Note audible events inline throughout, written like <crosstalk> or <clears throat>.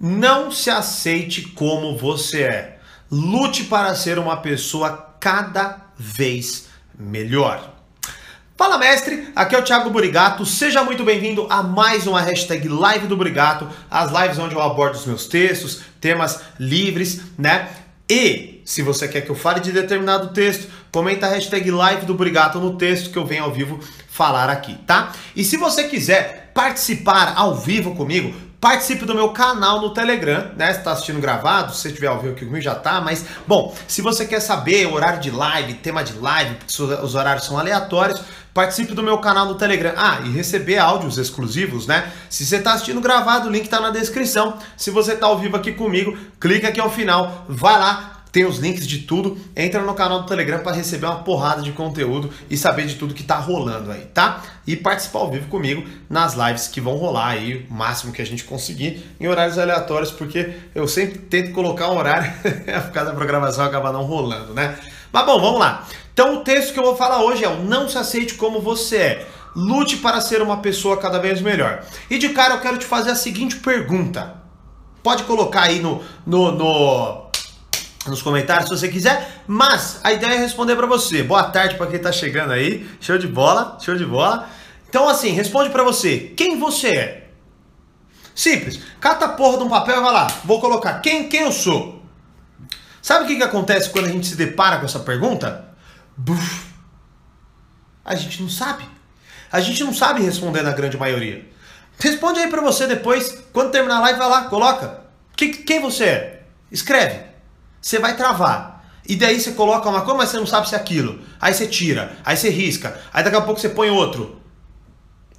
Não se aceite como você é. Lute para ser uma pessoa cada vez melhor. Fala mestre, aqui é o Thiago Burigato, seja muito bem-vindo a mais uma hashtag Live do Burigato, as lives onde eu abordo os meus textos, temas livres, né? E se você quer que eu fale de determinado texto, comenta a hashtag Live do Burigato no texto que eu venho ao vivo falar aqui, tá? E se você quiser participar ao vivo comigo, Participe do meu canal no Telegram, né? Se está assistindo gravado, se você estiver ao vivo aqui comigo já tá, mas bom, se você quer saber horário de live, tema de live, os horários são aleatórios, participe do meu canal no Telegram. Ah, e receber áudios exclusivos, né? Se você está assistindo gravado, o link está na descrição. Se você está ao vivo aqui comigo, clica aqui ao final, vai lá, tem os links de tudo. Entra no canal do Telegram para receber uma porrada de conteúdo e saber de tudo que tá rolando aí, tá? E participar ao vivo comigo nas lives que vão rolar aí, o máximo que a gente conseguir, em horários aleatórios, porque eu sempre tento colocar um horário, <laughs> por causa da programação acaba não rolando, né? Mas bom, vamos lá. Então o texto que eu vou falar hoje é o Não se aceite como você é. Lute para ser uma pessoa cada vez melhor. E de cara eu quero te fazer a seguinte pergunta. Pode colocar aí no, no, no nos comentários se você quiser, mas a ideia é responder para você. Boa tarde para quem tá chegando aí. Show de bola, show de bola. Então assim, responde para você. Quem você é? Simples. Cata a porra de um papel e vai lá. Vou colocar quem quem eu sou. Sabe o que, que acontece quando a gente se depara com essa pergunta? Buf. A gente não sabe. A gente não sabe responder na grande maioria. Responde aí para você depois, quando terminar a live, vai lá, coloca. Que, quem você é? Escreve você vai travar. E daí você coloca uma coisa, mas você não sabe se é aquilo. Aí você tira, aí você risca, aí daqui a pouco você põe outro.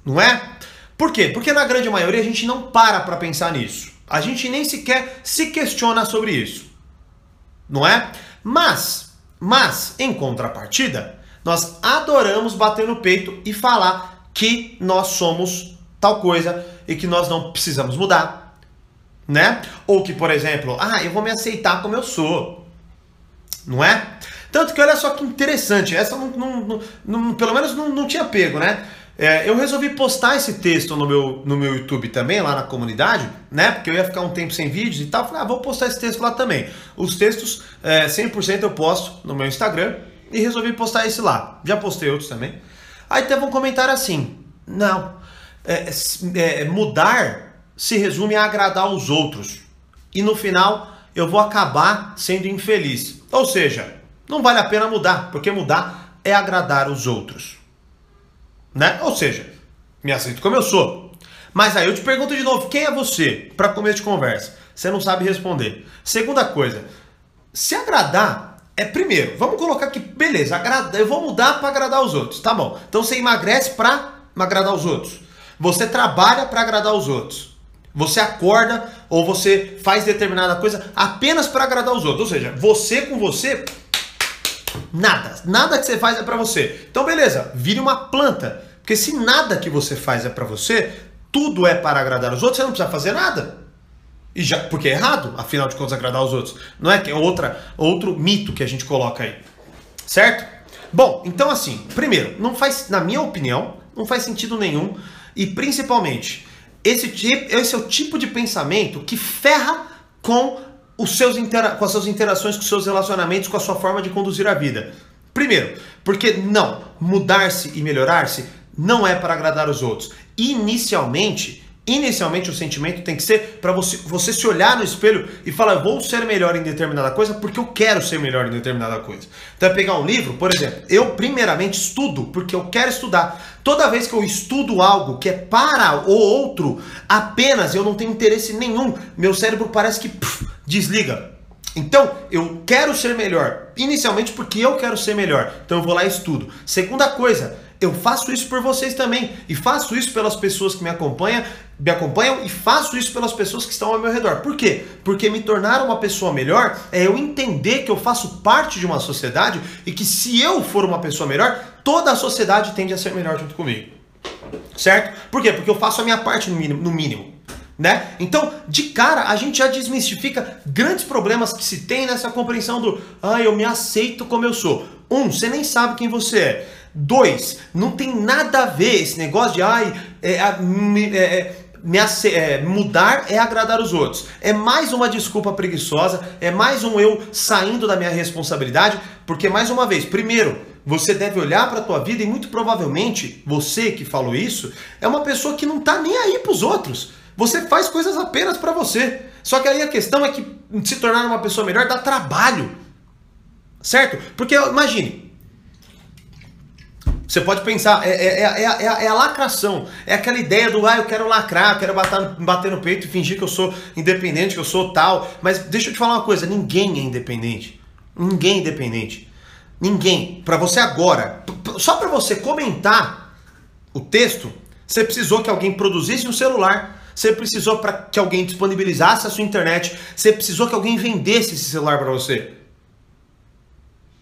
Não é? Por quê? Porque na grande maioria a gente não para para pensar nisso. A gente nem sequer se questiona sobre isso. Não é? Mas, mas, em contrapartida, nós adoramos bater no peito e falar que nós somos tal coisa e que nós não precisamos mudar, né? Ou que, por exemplo, ah, eu vou me aceitar como eu sou, não é? Tanto que olha só que interessante, essa não, não, não, pelo menos não, não tinha pego, né? É, eu resolvi postar esse texto no meu, no meu YouTube também, lá na comunidade, né? Porque eu ia ficar um tempo sem vídeos e tal. Falei, ah, vou postar esse texto lá também. Os textos, é, 100% eu posto no meu Instagram e resolvi postar esse lá. Já postei outros também. Aí teve um comentário assim: não, é, é, mudar se resume a agradar os outros. E no final eu vou acabar sendo infeliz. Ou seja, não vale a pena mudar, porque mudar é agradar os outros. Né? Ou seja, me aceito como eu sou. Mas aí eu te pergunto de novo, quem é você para começo de conversa? Você não sabe responder. Segunda coisa, se agradar é primeiro, vamos colocar aqui, beleza, agrada, eu vou mudar para agradar os outros, tá bom? Então você emagrece para agradar os outros. Você trabalha para agradar os outros. Você acorda ou você faz determinada coisa apenas para agradar os outros. Ou seja, você com você, nada. Nada que você faz é para você. Então, beleza, vire uma planta. Porque se nada que você faz é para você, tudo é para agradar os outros, você não precisa fazer nada. E já, porque é errado, afinal de contas, agradar os outros. Não é que é outra, outro mito que a gente coloca aí. Certo? Bom, então assim, primeiro, não faz, na minha opinião, não faz sentido nenhum. E principalmente, esse, tipo, esse é o tipo de pensamento que ferra com, os seus intera com as suas interações, com os seus relacionamentos, com a sua forma de conduzir a vida. Primeiro, porque não, mudar-se e melhorar-se não é para agradar os outros. Inicialmente, Inicialmente o sentimento tem que ser para você, você se olhar no espelho e falar, vou ser melhor em determinada coisa porque eu quero ser melhor em determinada coisa. Então é pegar um livro, por exemplo, eu primeiramente estudo porque eu quero estudar. Toda vez que eu estudo algo que é para o outro, apenas eu não tenho interesse nenhum, meu cérebro parece que pff, desliga. Então, eu quero ser melhor, inicialmente porque eu quero ser melhor. Então eu vou lá e estudo. Segunda coisa, eu faço isso por vocês também. E faço isso pelas pessoas que me acompanham, me acompanham e faço isso pelas pessoas que estão ao meu redor. Por quê? Porque me tornar uma pessoa melhor é eu entender que eu faço parte de uma sociedade e que se eu for uma pessoa melhor, toda a sociedade tende a ser melhor junto comigo. Certo? Por quê? Porque eu faço a minha parte no mínimo. No mínimo. Né? Então, de cara, a gente já desmistifica grandes problemas que se tem nessa compreensão do ah, eu me aceito como eu sou. Um, você nem sabe quem você é. Dois, não tem nada a ver esse negócio de ai, é, é, é, é, mudar é agradar os outros. É mais uma desculpa preguiçosa, é mais um eu saindo da minha responsabilidade, porque mais uma vez, primeiro, você deve olhar para a tua vida e muito provavelmente você que falou isso é uma pessoa que não está nem aí para os outros. Você faz coisas apenas para você. Só que aí a questão é que se tornar uma pessoa melhor dá trabalho. Certo? Porque imagine, você pode pensar, é, é, é, é, a lacração. É aquela ideia do, ah, eu quero lacrar, quero bater, bater no peito e fingir que eu sou independente, que eu sou tal. Mas deixa eu te falar uma coisa: ninguém é independente. Ninguém é independente. Ninguém. Para você agora, só para você comentar o texto, você precisou que alguém produzisse um celular. Você precisou para que alguém disponibilizasse a sua internet. Você precisou que alguém vendesse esse celular para você.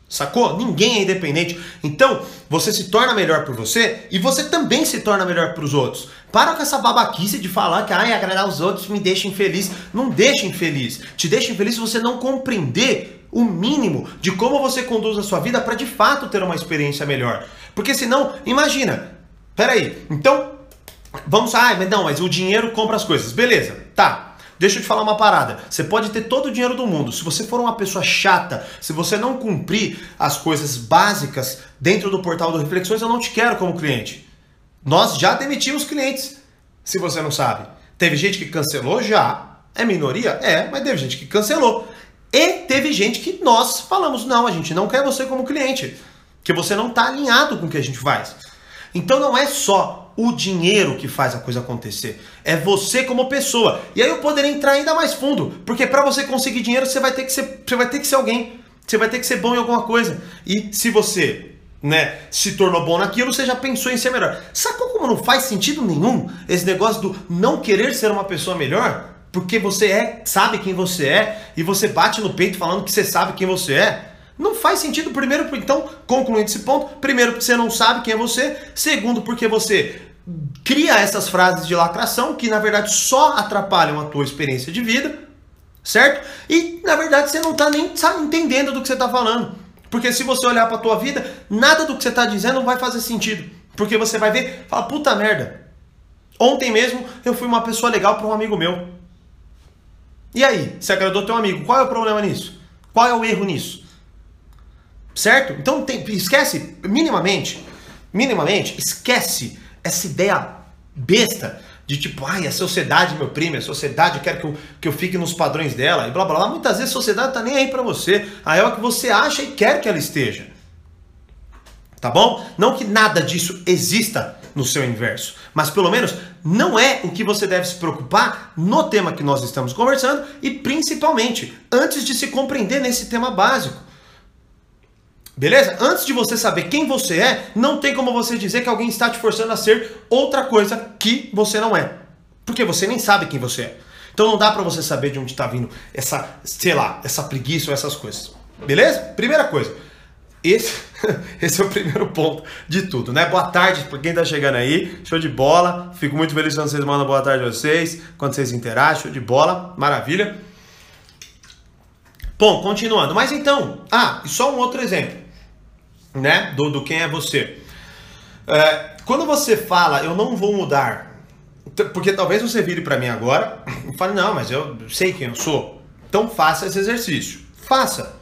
Sacou? Ninguém é independente. Então, você se torna melhor por você e você também se torna melhor para os outros. Para com essa babaquice de falar que ai, agradar os outros me deixa infeliz. Não deixa infeliz. Te deixa infeliz se você não compreender o mínimo de como você conduz a sua vida para de fato ter uma experiência melhor. Porque senão, imagina. Peraí, então, vamos. Ah, mas não, mas o dinheiro compra as coisas. Beleza, tá. Deixa eu te falar uma parada. Você pode ter todo o dinheiro do mundo. Se você for uma pessoa chata, se você não cumprir as coisas básicas dentro do portal do Reflexões, eu não te quero como cliente. Nós já demitimos clientes, se você não sabe. Teve gente que cancelou já. É minoria? É, mas teve gente que cancelou. E teve gente que nós falamos: não, a gente não quer você como cliente. Que você não está alinhado com o que a gente faz. Então não é só o dinheiro que faz a coisa acontecer. É você como pessoa. E aí eu poderia entrar ainda mais fundo, porque para você conseguir dinheiro você vai ter que ser, você vai ter que ser alguém. Você vai ter que ser bom em alguma coisa. E se você, né, se tornou bom naquilo, você já pensou em ser melhor. Sacou como não faz sentido nenhum esse negócio do não querer ser uma pessoa melhor? Porque você é, sabe quem você é e você bate no peito falando que você sabe quem você é. Não faz sentido, primeiro, então, concluindo esse ponto, primeiro porque você não sabe quem é você, segundo porque você cria essas frases de lacração que na verdade só atrapalham a tua experiência de vida, certo? E na verdade você não está nem sabe, entendendo do que você está falando. Porque se você olhar para a tua vida, nada do que você está dizendo vai fazer sentido. Porque você vai ver, fala, puta merda. Ontem mesmo eu fui uma pessoa legal para um amigo meu. E aí, você agradou teu amigo? Qual é o problema nisso? Qual é o erro nisso? Certo? Então tem, esquece minimamente, minimamente, esquece essa ideia besta de tipo, ai, a sociedade me oprime, a sociedade quer que eu, que eu fique nos padrões dela e blá blá blá. Muitas vezes a sociedade tá nem aí para você, aí é o que você acha e quer que ela esteja. Tá bom? Não que nada disso exista no seu inverso, mas pelo menos não é o que você deve se preocupar no tema que nós estamos conversando e principalmente antes de se compreender nesse tema básico. Beleza? Antes de você saber quem você é, não tem como você dizer que alguém está te forçando a ser outra coisa que você não é. Porque você nem sabe quem você é. Então não dá para você saber de onde está vindo essa, sei lá, essa preguiça ou essas coisas. Beleza? Primeira coisa. Esse, <laughs> esse é o primeiro ponto de tudo, né? Boa tarde para quem está chegando aí. Show de bola. Fico muito feliz quando vocês mandam boa tarde a vocês, quando vocês interagem. Show de bola. Maravilha. Bom, continuando. Mas então, ah, e só um outro exemplo né? Do, do quem é você. É, quando você fala, eu não vou mudar, porque talvez você vire para mim agora e <laughs> fale, não, mas eu sei quem eu sou. Então faça esse exercício. Faça.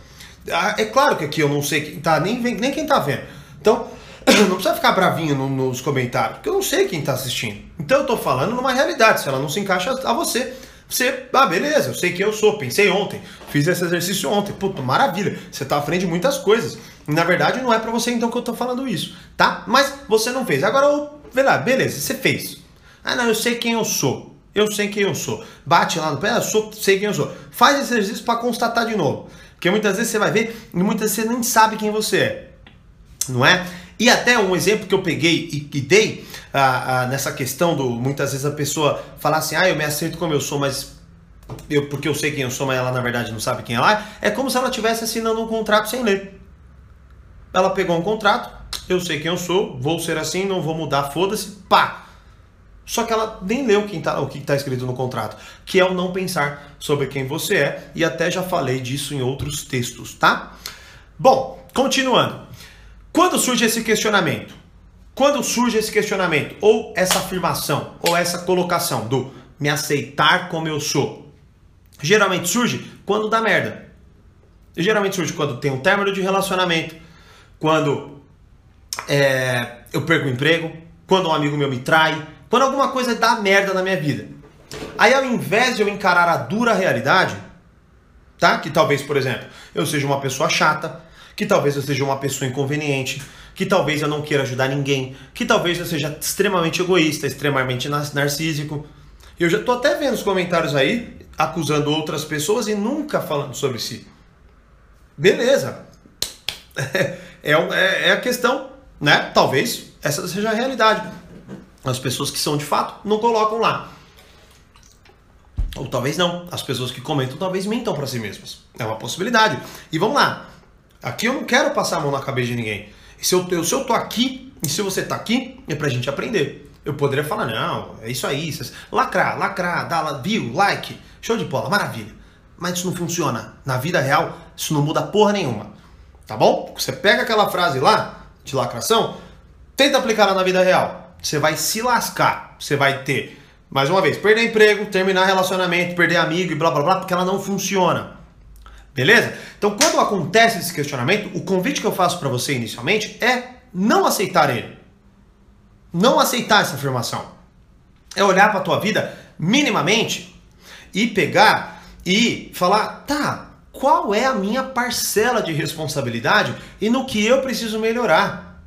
Ah, é claro que aqui eu não sei quem tá, nem, nem quem tá vendo. Então, <clears throat> não precisa ficar bravinho no, nos comentários, porque eu não sei quem tá assistindo. Então eu tô falando numa realidade, se ela não se encaixa a você. Você, ah, beleza, eu sei quem eu sou, pensei ontem, fiz esse exercício ontem, puto, maravilha, você tá à frente de muitas coisas. Na verdade, não é para você então que eu tô falando isso, tá? Mas você não fez. Agora, vê lá, beleza, você fez. Ah, não, eu sei quem eu sou. Eu sei quem eu sou. Bate lá no pé, ah, eu sou, sei quem eu sou. Faz esse exercício para constatar de novo. Porque muitas vezes você vai ver e muitas vezes você nem sabe quem você é. Não é? E até um exemplo que eu peguei e, e dei ah, ah, nessa questão do muitas vezes a pessoa falar assim, ah, eu me aceito como eu sou, mas eu, porque eu sei quem eu sou, mas ela na verdade não sabe quem ela é, é como se ela estivesse assinando um contrato sem ler. Ela pegou um contrato, eu sei quem eu sou, vou ser assim, não vou mudar, foda-se, pá! Só que ela nem leu tá, o que está escrito no contrato, que é o não pensar sobre quem você é, e até já falei disso em outros textos, tá? Bom, continuando. Quando surge esse questionamento? quando surge esse questionamento, ou essa afirmação, ou essa colocação do me aceitar como eu sou, geralmente surge quando dá merda. Geralmente surge quando tem um término de relacionamento, quando é, eu perco o emprego, quando um amigo meu me trai, quando alguma coisa dá merda na minha vida. Aí ao invés de eu encarar a dura realidade, tá? Que talvez, por exemplo, eu seja uma pessoa chata, que talvez eu seja uma pessoa inconveniente, que talvez eu não queira ajudar ninguém, que talvez eu seja extremamente egoísta, extremamente narcísico. Eu já tô até vendo os comentários aí acusando outras pessoas e nunca falando sobre si. Beleza. <laughs> É, é, é a questão, né? Talvez essa seja a realidade. As pessoas que são de fato não colocam lá. Ou talvez não. As pessoas que comentam talvez mintam para si mesmas. É uma possibilidade. E vamos lá. Aqui eu não quero passar a mão na cabeça de ninguém. Se eu, se eu tô aqui e se você tá aqui, é pra gente aprender. Eu poderia falar, não, é isso aí. Lacrar, lacrar, dar view, like, show de bola, maravilha. Mas isso não funciona. Na vida real, isso não muda porra nenhuma. Tá bom? Você pega aquela frase lá, de lacração, tenta aplicar ela na vida real. Você vai se lascar. Você vai ter, mais uma vez, perder emprego, terminar relacionamento, perder amigo e blá blá blá, porque ela não funciona. Beleza? Então, quando acontece esse questionamento, o convite que eu faço para você inicialmente é não aceitar ele. Não aceitar essa afirmação. É olhar para tua vida minimamente e pegar e falar, tá, qual é a minha parcela de responsabilidade e no que eu preciso melhorar?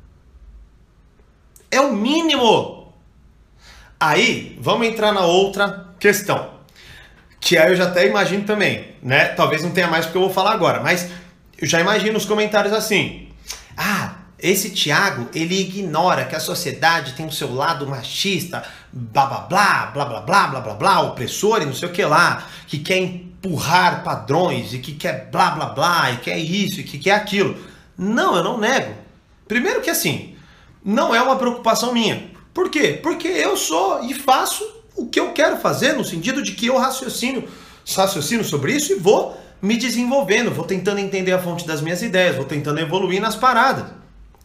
É o mínimo. Aí, vamos entrar na outra questão. Que aí eu já até imagino também, né? Talvez não tenha mais porque eu vou falar agora, mas eu já imagino os comentários assim. Ah, esse Tiago, ele ignora que a sociedade tem o seu lado machista, blá blá blá, blá blá blá, blá blá blá, opressor e não sei o que lá, que quer empurrar padrões e que quer blá blá blá, e quer isso e que quer aquilo. Não, eu não nego. Primeiro que assim, não é uma preocupação minha. Por quê? Porque eu sou e faço o que eu quero fazer, no sentido de que eu raciocino, raciocino sobre isso e vou me desenvolvendo, vou tentando entender a fonte das minhas ideias, vou tentando evoluir nas paradas.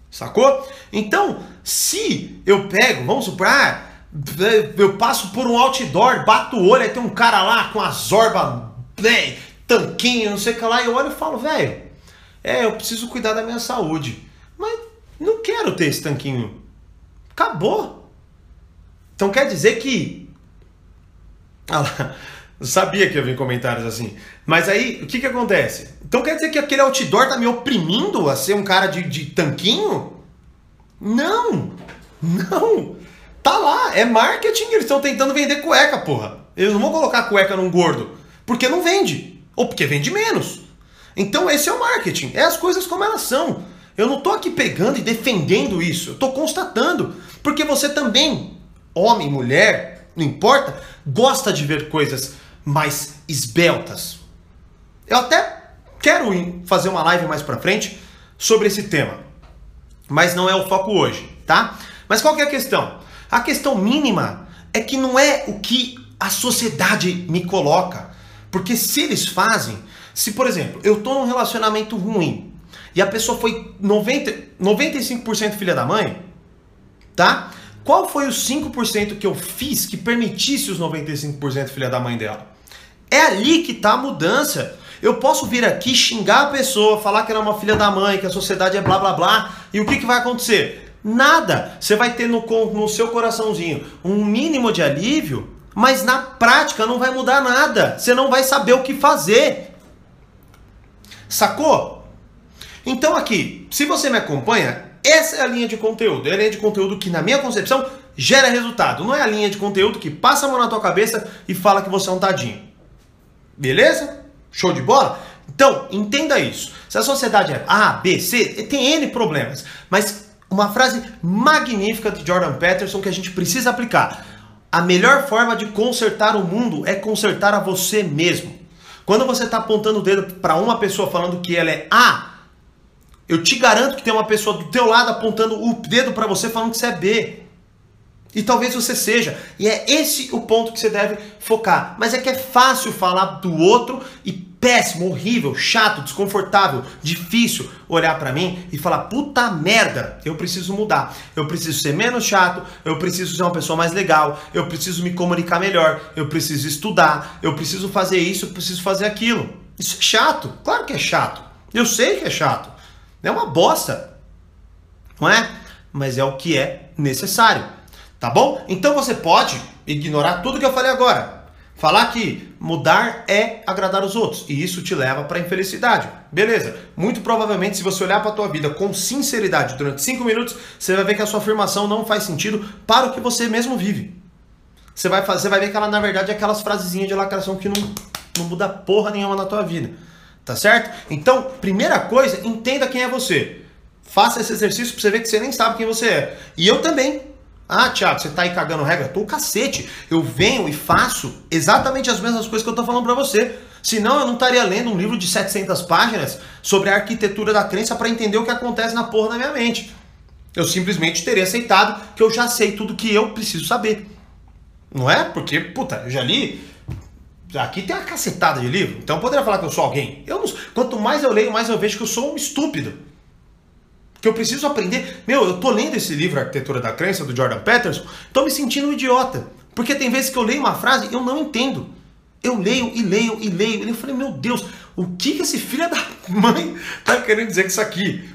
Sacou? Então, se eu pego, vamos supor, ah, eu passo por um outdoor, bato o olho, aí tem um cara lá com a zorba, né, tanquinho, não sei o que lá, e eu olho e falo, velho, é, eu preciso cuidar da minha saúde. Mas não quero ter esse tanquinho. Acabou. Então quer dizer que ah lá, sabia que ia vir comentários assim. Mas aí, o que que acontece? Então quer dizer que aquele outdoor tá me oprimindo a ser um cara de, de tanquinho? Não! Não! Tá lá, é marketing, eles estão tentando vender cueca, porra. Eles não vão colocar cueca num gordo, porque não vende, ou porque vende menos. Então esse é o marketing, é as coisas como elas são. Eu não tô aqui pegando e defendendo isso, eu tô constatando, porque você também, homem, mulher, não importa, gosta de ver coisas mais esbeltas. Eu até quero fazer uma live mais pra frente sobre esse tema, mas não é o foco hoje, tá? Mas qual que é a questão? A questão mínima é que não é o que a sociedade me coloca. Porque se eles fazem, se por exemplo, eu tô num relacionamento ruim e a pessoa foi 90, 95% filha da mãe, tá? Qual foi os 5% que eu fiz que permitisse os 95% filha da mãe dela? É ali que está a mudança. Eu posso vir aqui xingar a pessoa, falar que ela é uma filha da mãe, que a sociedade é blá blá blá, e o que, que vai acontecer? Nada. Você vai ter no, no seu coraçãozinho um mínimo de alívio, mas na prática não vai mudar nada. Você não vai saber o que fazer. Sacou? Então aqui, se você me acompanha, essa é a linha de conteúdo. É a linha de conteúdo que, na minha concepção, gera resultado. Não é a linha de conteúdo que passa a mão na tua cabeça e fala que você é um tadinho. Beleza? Show de bola? Então, entenda isso. Se a sociedade é A, B, C, tem N problemas. Mas uma frase magnífica de Jordan Peterson que a gente precisa aplicar. A melhor forma de consertar o mundo é consertar a você mesmo. Quando você está apontando o dedo para uma pessoa falando que ela é A, eu te garanto que tem uma pessoa do teu lado apontando o dedo para você falando que você é B. E talvez você seja. E é esse o ponto que você deve focar. Mas é que é fácil falar do outro e péssimo, horrível, chato, desconfortável, difícil olhar para mim e falar: puta merda, eu preciso mudar. Eu preciso ser menos chato, eu preciso ser uma pessoa mais legal, eu preciso me comunicar melhor, eu preciso estudar, eu preciso fazer isso, eu preciso fazer aquilo. Isso é chato, claro que é chato. Eu sei que é chato. É uma bosta. Não é? Mas é o que é necessário. Tá bom? Então você pode ignorar tudo que eu falei agora. Falar que mudar é agradar os outros e isso te leva para infelicidade. Beleza? Muito provavelmente, se você olhar para a tua vida com sinceridade durante 5 minutos, você vai ver que a sua afirmação não faz sentido para o que você mesmo vive. Você vai, fazer, vai ver que ela, na verdade, é aquelas frasezinhas de lacração que não, não muda porra nenhuma na tua vida. Tá certo? Então, primeira coisa, entenda quem é você. Faça esse exercício para você ver que você nem sabe quem você é. E eu também ah, Thiago, você tá aí cagando regra? Tô o cacete. Eu venho e faço exatamente as mesmas coisas que eu tô falando para você. Senão eu não estaria lendo um livro de 700 páginas sobre a arquitetura da crença para entender o que acontece na porra da minha mente. Eu simplesmente teria aceitado que eu já sei tudo que eu preciso saber. Não é? Porque, puta, eu já li. Aqui tem uma cacetada de livro. Então eu poderia falar que eu sou alguém. Eu não... Quanto mais eu leio, mais eu vejo que eu sou um estúpido que eu preciso aprender. Meu, eu tô lendo esse livro Arquitetura da Crença do Jordan Peterson, tô me sentindo um idiota, porque tem vezes que eu leio uma frase e eu não entendo. Eu leio e leio e leio. E eu falei, meu Deus, o que, esse filho da <laughs> mãe tá querendo dizer com isso aqui?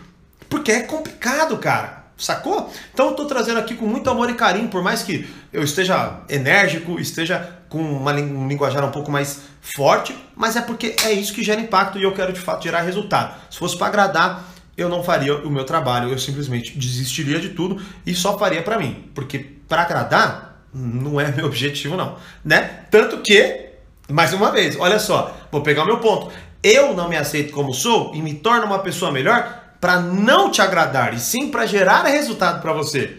Porque é complicado, cara. Sacou? Então eu tô trazendo aqui com muito amor e carinho, por mais que eu esteja enérgico, esteja com uma, um linguajar um pouco mais forte, mas é porque é isso que gera impacto e eu quero de fato gerar resultado. Se fosse para agradar, eu não faria o meu trabalho, eu simplesmente desistiria de tudo e só faria para mim, porque para agradar não é <laughs> meu objetivo não, né? Tanto que, mais uma vez, olha só, vou pegar o meu ponto. Eu não me aceito como sou e me torno uma pessoa melhor para não te agradar e sim para gerar resultado para você.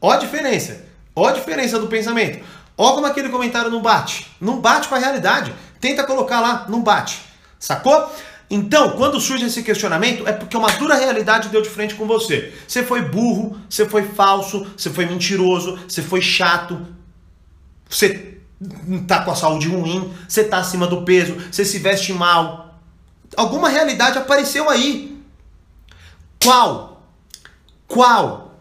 Ó a diferença. Ó a diferença do pensamento. Ó como aquele comentário não bate. Não bate com a realidade. Tenta colocar lá, não bate. Sacou? Então, quando surge esse questionamento, é porque uma dura realidade deu de frente com você. Você foi burro, você foi falso, você foi mentiroso, você foi chato, você tá com a saúde ruim, você tá acima do peso, você se veste mal. Alguma realidade apareceu aí. Qual? Qual?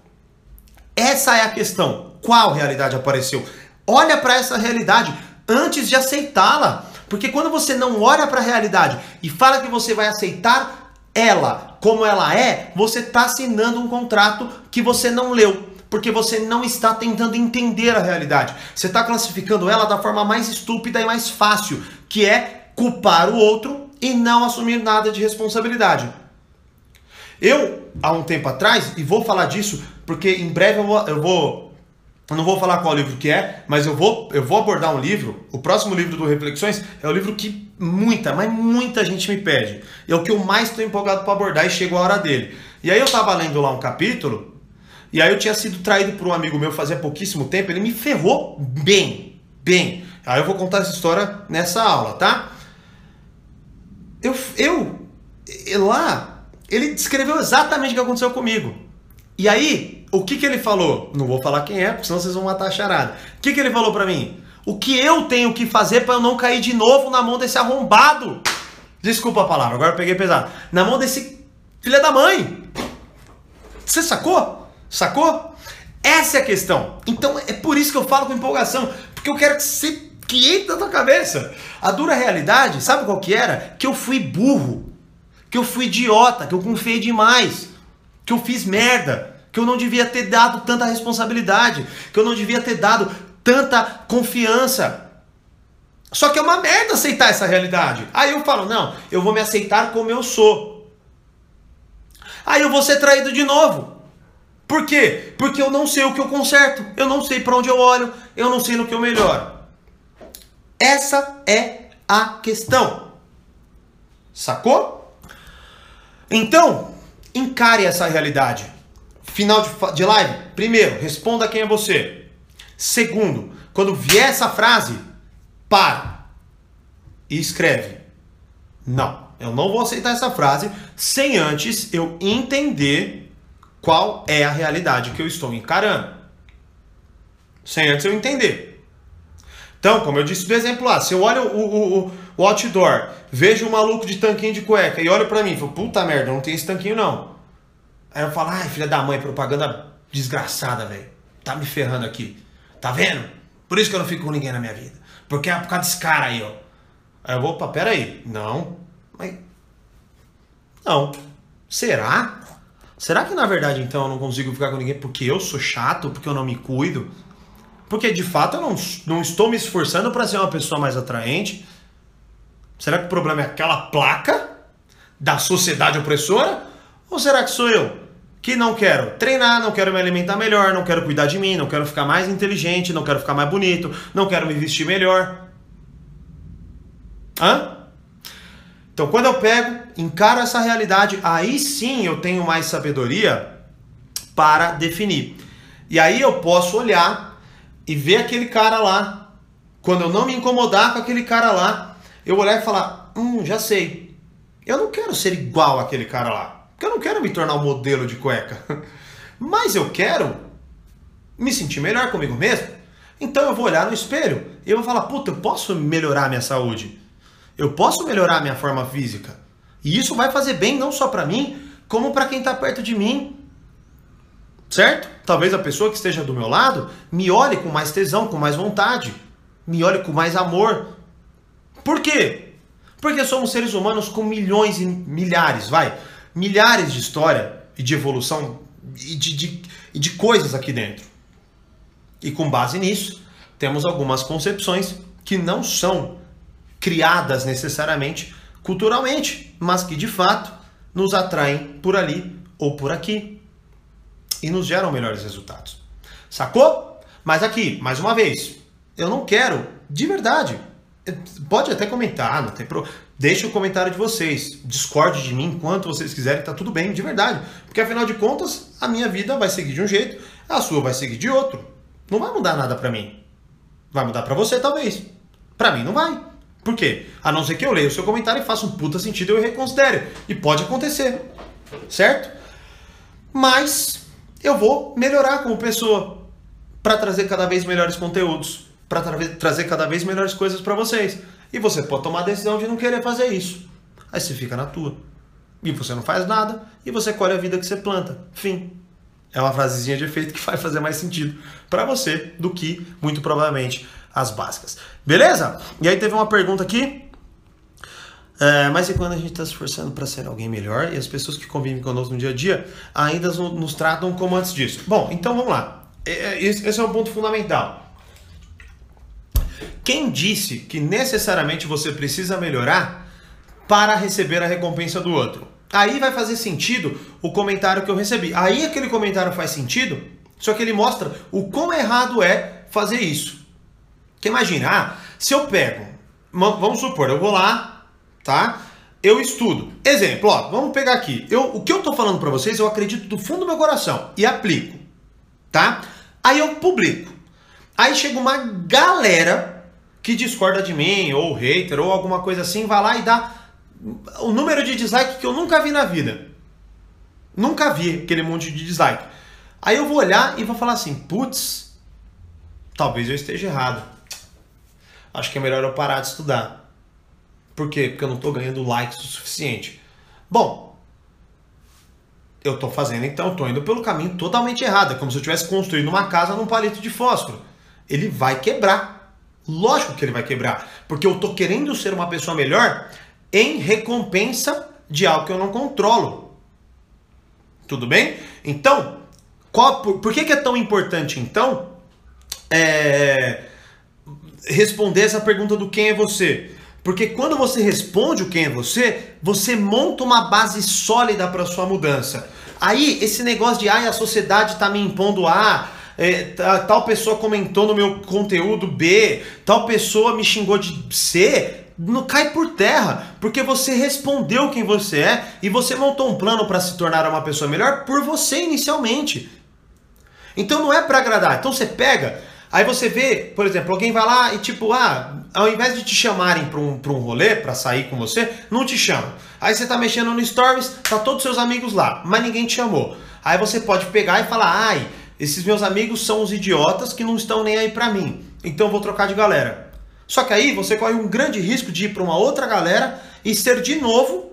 Essa é a questão. Qual realidade apareceu? Olha para essa realidade antes de aceitá-la. Porque quando você não olha para a realidade e fala que você vai aceitar ela como ela é, você está assinando um contrato que você não leu. Porque você não está tentando entender a realidade. Você está classificando ela da forma mais estúpida e mais fácil, que é culpar o outro e não assumir nada de responsabilidade. Eu, há um tempo atrás, e vou falar disso porque em breve eu vou, eu vou eu não vou falar qual livro que é, mas eu vou, eu vou abordar um livro. O próximo livro do Reflexões é o livro que muita, mas muita gente me pede. É o que eu mais estou empolgado para abordar e chegou a hora dele. E aí eu estava lendo lá um capítulo, e aí eu tinha sido traído por um amigo meu fazia pouquíssimo tempo, ele me ferrou bem, bem. Aí eu vou contar essa história nessa aula, tá? Eu, eu lá, ele descreveu exatamente o que aconteceu comigo. E aí, o que, que ele falou? Não vou falar quem é, porque senão vocês vão matar a charada. O que, que ele falou para mim? O que eu tenho que fazer para eu não cair de novo na mão desse arrombado? Desculpa a palavra, agora eu peguei pesado. Na mão desse filha da mãe. Você sacou? Sacou? Essa é a questão. Então é por isso que eu falo com empolgação, porque eu quero que você que entre na tua cabeça. A dura realidade, sabe qual que era? Que eu fui burro, que eu fui idiota, que eu confiei demais, que eu fiz merda que eu não devia ter dado tanta responsabilidade, que eu não devia ter dado tanta confiança. Só que é uma merda aceitar essa realidade. Aí eu falo, não, eu vou me aceitar como eu sou. Aí eu vou ser traído de novo. Por quê? Porque eu não sei o que eu conserto, eu não sei para onde eu olho, eu não sei no que eu melhoro. Essa é a questão. Sacou? Então, encare essa realidade. Final de, de live, primeiro, responda quem é você. Segundo, quando vier essa frase, para e escreve. Não, eu não vou aceitar essa frase sem antes eu entender qual é a realidade que eu estou encarando. Sem antes eu entender. Então, como eu disse do exemplo lá, se eu olho o, o, o outdoor, vejo um maluco de tanquinho de cueca e olha pra mim e falo, puta merda, não tem esse tanquinho não. Aí eu falo, ai filha da mãe, propaganda desgraçada, velho. Tá me ferrando aqui. Tá vendo? Por isso que eu não fico com ninguém na minha vida. Porque é por causa desse cara aí, ó. Aí eu vou, opa, peraí. Não. Mas. Não. Será? Será que na verdade então eu não consigo ficar com ninguém porque eu sou chato, porque eu não me cuido? Porque de fato eu não, não estou me esforçando para ser uma pessoa mais atraente? Será que o problema é aquela placa da sociedade opressora? Ou será que sou eu que não quero treinar, não quero me alimentar melhor, não quero cuidar de mim, não quero ficar mais inteligente, não quero ficar mais bonito, não quero me vestir melhor? Hã? Então, quando eu pego, encaro essa realidade, aí sim eu tenho mais sabedoria para definir. E aí eu posso olhar e ver aquele cara lá. Quando eu não me incomodar com aquele cara lá, eu olhar e falar: Hum, já sei. Eu não quero ser igual àquele cara lá. Porque eu não quero me tornar um modelo de cueca. <laughs> Mas eu quero me sentir melhor comigo mesmo. Então eu vou olhar no espelho e eu vou falar: Puta, eu posso melhorar minha saúde. Eu posso melhorar minha forma física. E isso vai fazer bem não só para mim, como para quem está perto de mim. Certo? Talvez a pessoa que esteja do meu lado me olhe com mais tesão, com mais vontade, me olhe com mais amor. Por quê? Porque somos seres humanos com milhões e milhares, vai, milhares de história e de evolução e de, de, e de coisas aqui dentro. E com base nisso, temos algumas concepções que não são criadas necessariamente culturalmente, mas que de fato nos atraem por ali ou por aqui e nos geram melhores resultados. Sacou? Mas aqui, mais uma vez, eu não quero, de verdade. Pode até comentar, não tem problema. Deixe o comentário de vocês. Discorde de mim quanto vocês quiserem, tá tudo bem, de verdade. Porque afinal de contas, a minha vida vai seguir de um jeito, a sua vai seguir de outro. Não vai mudar nada para mim. Vai mudar para você, talvez. Para mim, não vai. Por quê? A não ser que eu leia o seu comentário e faça um puta sentido e eu reconsidere. E pode acontecer. Certo? Mas eu vou melhorar como pessoa para trazer cada vez melhores conteúdos, para tra trazer cada vez melhores coisas para vocês. E você pode tomar a decisão de não querer fazer isso. Aí você fica na tua. E você não faz nada e você colhe a vida que você planta. Fim. É uma frasezinha de efeito que vai fazer mais sentido para você do que, muito provavelmente, as básicas. Beleza? E aí teve uma pergunta aqui. É, mas e quando a gente está se esforçando para ser alguém melhor e as pessoas que convivem conosco no dia a dia ainda nos tratam como antes disso? Bom, então vamos lá. É, é, esse é um ponto fundamental. Quem disse que necessariamente você precisa melhorar para receber a recompensa do outro? Aí vai fazer sentido o comentário que eu recebi. Aí aquele comentário faz sentido, só que ele mostra o quão errado é fazer isso. Porque imagina, ah, se eu pego, vamos supor, eu vou lá, tá? Eu estudo. Exemplo, ó, vamos pegar aqui. Eu, o que eu tô falando para vocês, eu acredito do fundo do meu coração e aplico, tá? Aí eu publico. Aí chega uma galera que discorda de mim, ou hater, ou alguma coisa assim, vai lá e dá o número de dislike que eu nunca vi na vida. Nunca vi aquele monte de dislike. Aí eu vou olhar e vou falar assim, putz, talvez eu esteja errado acho que é melhor eu parar de estudar. Por quê? Porque eu não estou ganhando likes o suficiente. Bom, eu estou fazendo então, estou indo pelo caminho totalmente errado. É como se eu estivesse construindo uma casa num palito de fósforo. Ele vai quebrar. Lógico que ele vai quebrar. Porque eu estou querendo ser uma pessoa melhor em recompensa de algo que eu não controlo. Tudo bem? Então, qual, por, por que, que é tão importante então? É, responder essa pergunta do quem é você. Porque quando você responde o quem é você, você monta uma base sólida para sua mudança. Aí, esse negócio de ai, a sociedade está me impondo A, é, tal pessoa comentou no meu conteúdo B, tal pessoa me xingou de C, não cai por terra, porque você respondeu quem você é e você montou um plano para se tornar uma pessoa melhor por você inicialmente. Então não é para agradar. Então você pega Aí você vê, por exemplo, alguém vai lá e tipo, ah, ao invés de te chamarem para um, pra um rolê, para sair com você, não te chamam. Aí você tá mexendo no Stories, tá todos seus amigos lá, mas ninguém te chamou. Aí você pode pegar e falar, ai, esses meus amigos são os idiotas que não estão nem aí pra mim. Então vou trocar de galera. Só que aí você corre um grande risco de ir para uma outra galera e ser de novo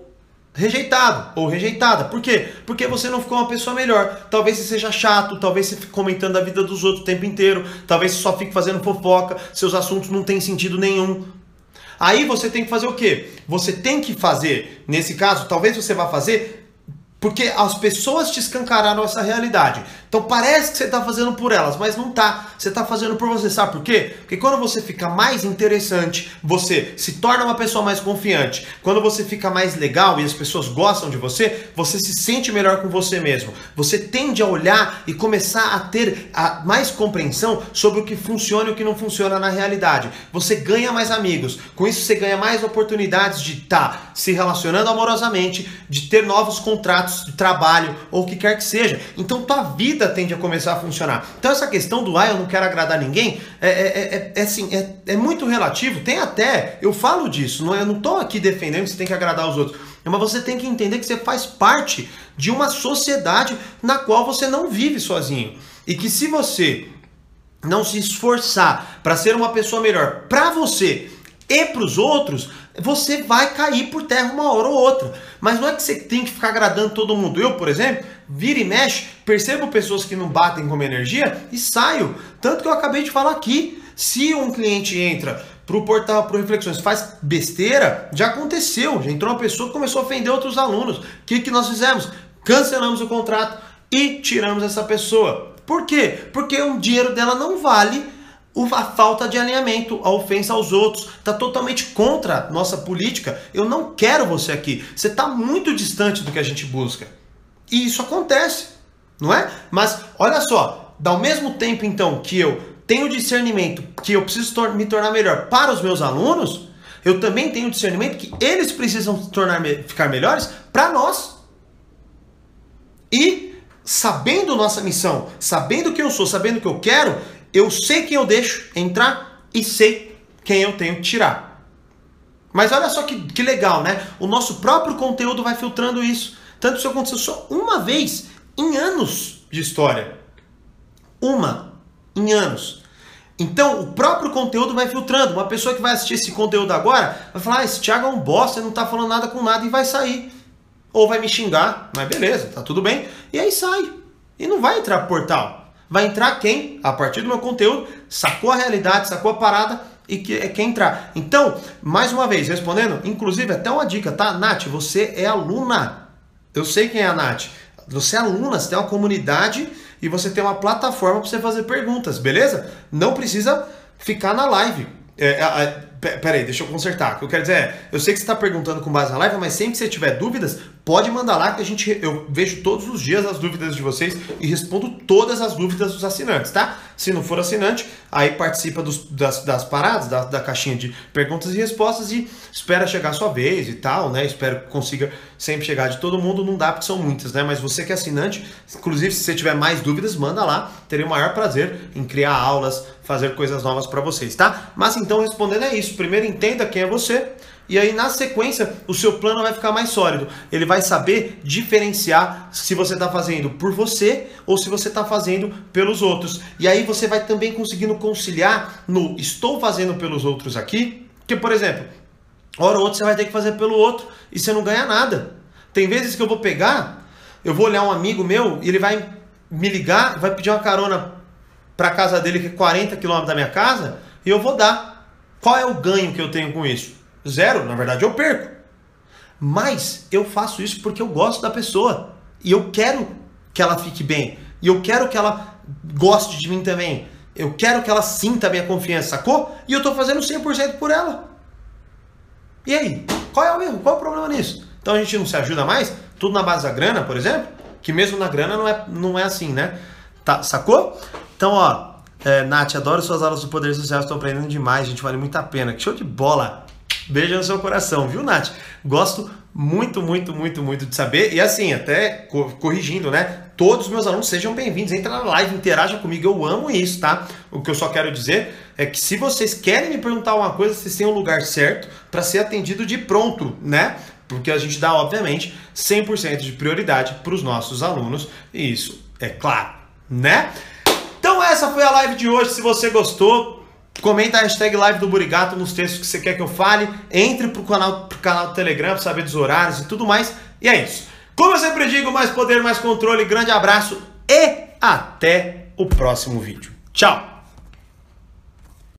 rejeitado ou rejeitada. Por quê? Porque você não ficou uma pessoa melhor. Talvez você seja chato, talvez você fique comentando a vida dos outros o tempo inteiro, talvez você só fique fazendo fofoca, seus assuntos não têm sentido nenhum. Aí você tem que fazer o quê? Você tem que fazer, nesse caso, talvez você vá fazer porque as pessoas te escancararam essa realidade. Então parece que você está fazendo por elas, mas não tá. Você está fazendo por você. Sabe por quê? Porque quando você fica mais interessante, você se torna uma pessoa mais confiante. Quando você fica mais legal e as pessoas gostam de você, você se sente melhor com você mesmo. Você tende a olhar e começar a ter a mais compreensão sobre o que funciona e o que não funciona na realidade. Você ganha mais amigos. Com isso você ganha mais oportunidades de estar tá se relacionando amorosamente, de ter novos contratos de trabalho ou o que quer que seja. Então tua vida tende a começar a funcionar. Então essa questão do ah, eu não quero agradar ninguém é, é, é, é assim, é, é muito relativo. Tem até, eu falo disso, não, é, eu não estou aqui defendendo que você tem que agradar os outros. Mas você tem que entender que você faz parte de uma sociedade na qual você não vive sozinho. E que se você não se esforçar para ser uma pessoa melhor para você e para os outros, você vai cair por terra uma hora ou outra. Mas não é que você tem que ficar agradando todo mundo. Eu, por exemplo, vira e mexe, percebo pessoas que não batem com minha energia e saio. Tanto que eu acabei de falar aqui. Se um cliente entra para o portal pro Reflexões faz besteira, já aconteceu. Já entrou uma pessoa que começou a ofender outros alunos. O que, que nós fizemos? Cancelamos o contrato e tiramos essa pessoa. Por quê? Porque o dinheiro dela não vale a falta de alinhamento, a ofensa aos outros, está totalmente contra nossa política. Eu não quero você aqui. Você está muito distante do que a gente busca. E isso acontece, não é? Mas olha só, ao mesmo tempo então que eu tenho discernimento que eu preciso me tornar melhor para os meus alunos, eu também tenho discernimento que eles precisam tornar me ficar melhores para nós. E sabendo nossa missão, sabendo o que eu sou, sabendo o que eu quero, eu sei quem eu deixo entrar e sei quem eu tenho que tirar. Mas olha só que, que legal, né? O nosso próprio conteúdo vai filtrando isso. Tanto isso aconteceu só uma vez em anos de história. Uma em anos. Então, o próprio conteúdo vai filtrando. Uma pessoa que vai assistir esse conteúdo agora vai falar: ah, esse Thiago é um bosta, não tá falando nada com nada e vai sair. Ou vai me xingar, mas beleza, tá tudo bem. E aí sai. E não vai entrar pro portal. Vai entrar quem, a partir do meu conteúdo, sacou a realidade, sacou a parada e que, é quer entrar. Então, mais uma vez, respondendo, inclusive até uma dica, tá? Nath, você é aluna. Eu sei quem é a Nath. Você é aluna, você tem uma comunidade e você tem uma plataforma para você fazer perguntas, beleza? Não precisa ficar na live. É, é, Peraí, deixa eu consertar. O que eu quero dizer é, eu sei que você está perguntando com base na live, mas sempre que você tiver dúvidas, pode mandar lá que a gente eu vejo todos os dias as dúvidas de vocês e respondo todas as dúvidas dos assinantes, tá? Se não for assinante, aí participa dos, das, das paradas, da, da caixinha de perguntas e respostas e espera chegar a sua vez e tal, né? Espero que consiga sempre chegar de todo mundo. Não dá porque são muitas, né? Mas você que é assinante, inclusive se você tiver mais dúvidas, manda lá. Terei o maior prazer em criar aulas, fazer coisas novas para vocês, tá? Mas então respondendo é isso. Primeiro entenda quem é você e aí, na sequência, o seu plano vai ficar mais sólido. Ele vai saber diferenciar se você está fazendo por você ou se você está fazendo pelos outros. E aí você vai também conseguindo conciliar no estou fazendo pelos outros aqui, que por exemplo, hora ou outra você vai ter que fazer pelo outro e você não ganha nada. Tem vezes que eu vou pegar, eu vou olhar um amigo meu e ele vai me ligar, vai pedir uma carona para casa dele que é 40 quilômetros da minha casa e eu vou dar. Qual é o ganho que eu tenho com isso? Zero, na verdade eu perco. Mas eu faço isso porque eu gosto da pessoa. E eu quero que ela fique bem. E eu quero que ela goste de mim também. Eu quero que ela sinta a minha confiança, sacou? E eu tô fazendo 100% por ela. E aí? Qual é o erro? Qual é o problema nisso? Então a gente não se ajuda mais? Tudo na base da grana, por exemplo? Que mesmo na grana não é, não é assim, né? Tá, sacou? Então, ó, é, Nath, adoro suas aulas do Poder Social, estou aprendendo demais, gente, vale muito a pena. Que show de bola! Beijo no seu coração, viu, Nath? Gosto muito, muito, muito, muito de saber. E assim, até corrigindo, né? Todos os meus alunos sejam bem-vindos. Entra na live, interaja comigo. Eu amo isso, tá? O que eu só quero dizer é que se vocês querem me perguntar uma coisa, vocês têm um lugar certo para ser atendido de pronto, né? Porque a gente dá, obviamente, 100% de prioridade para os nossos alunos. E isso é claro, né? Então essa foi a live de hoje. Se você gostou, Comenta a hashtag live do Burigato nos textos que você quer que eu fale. Entre pro canal, pro canal do Telegram para saber dos horários e tudo mais. E é isso. Como eu sempre digo, mais poder, mais controle. Grande abraço e até o próximo vídeo. Tchau!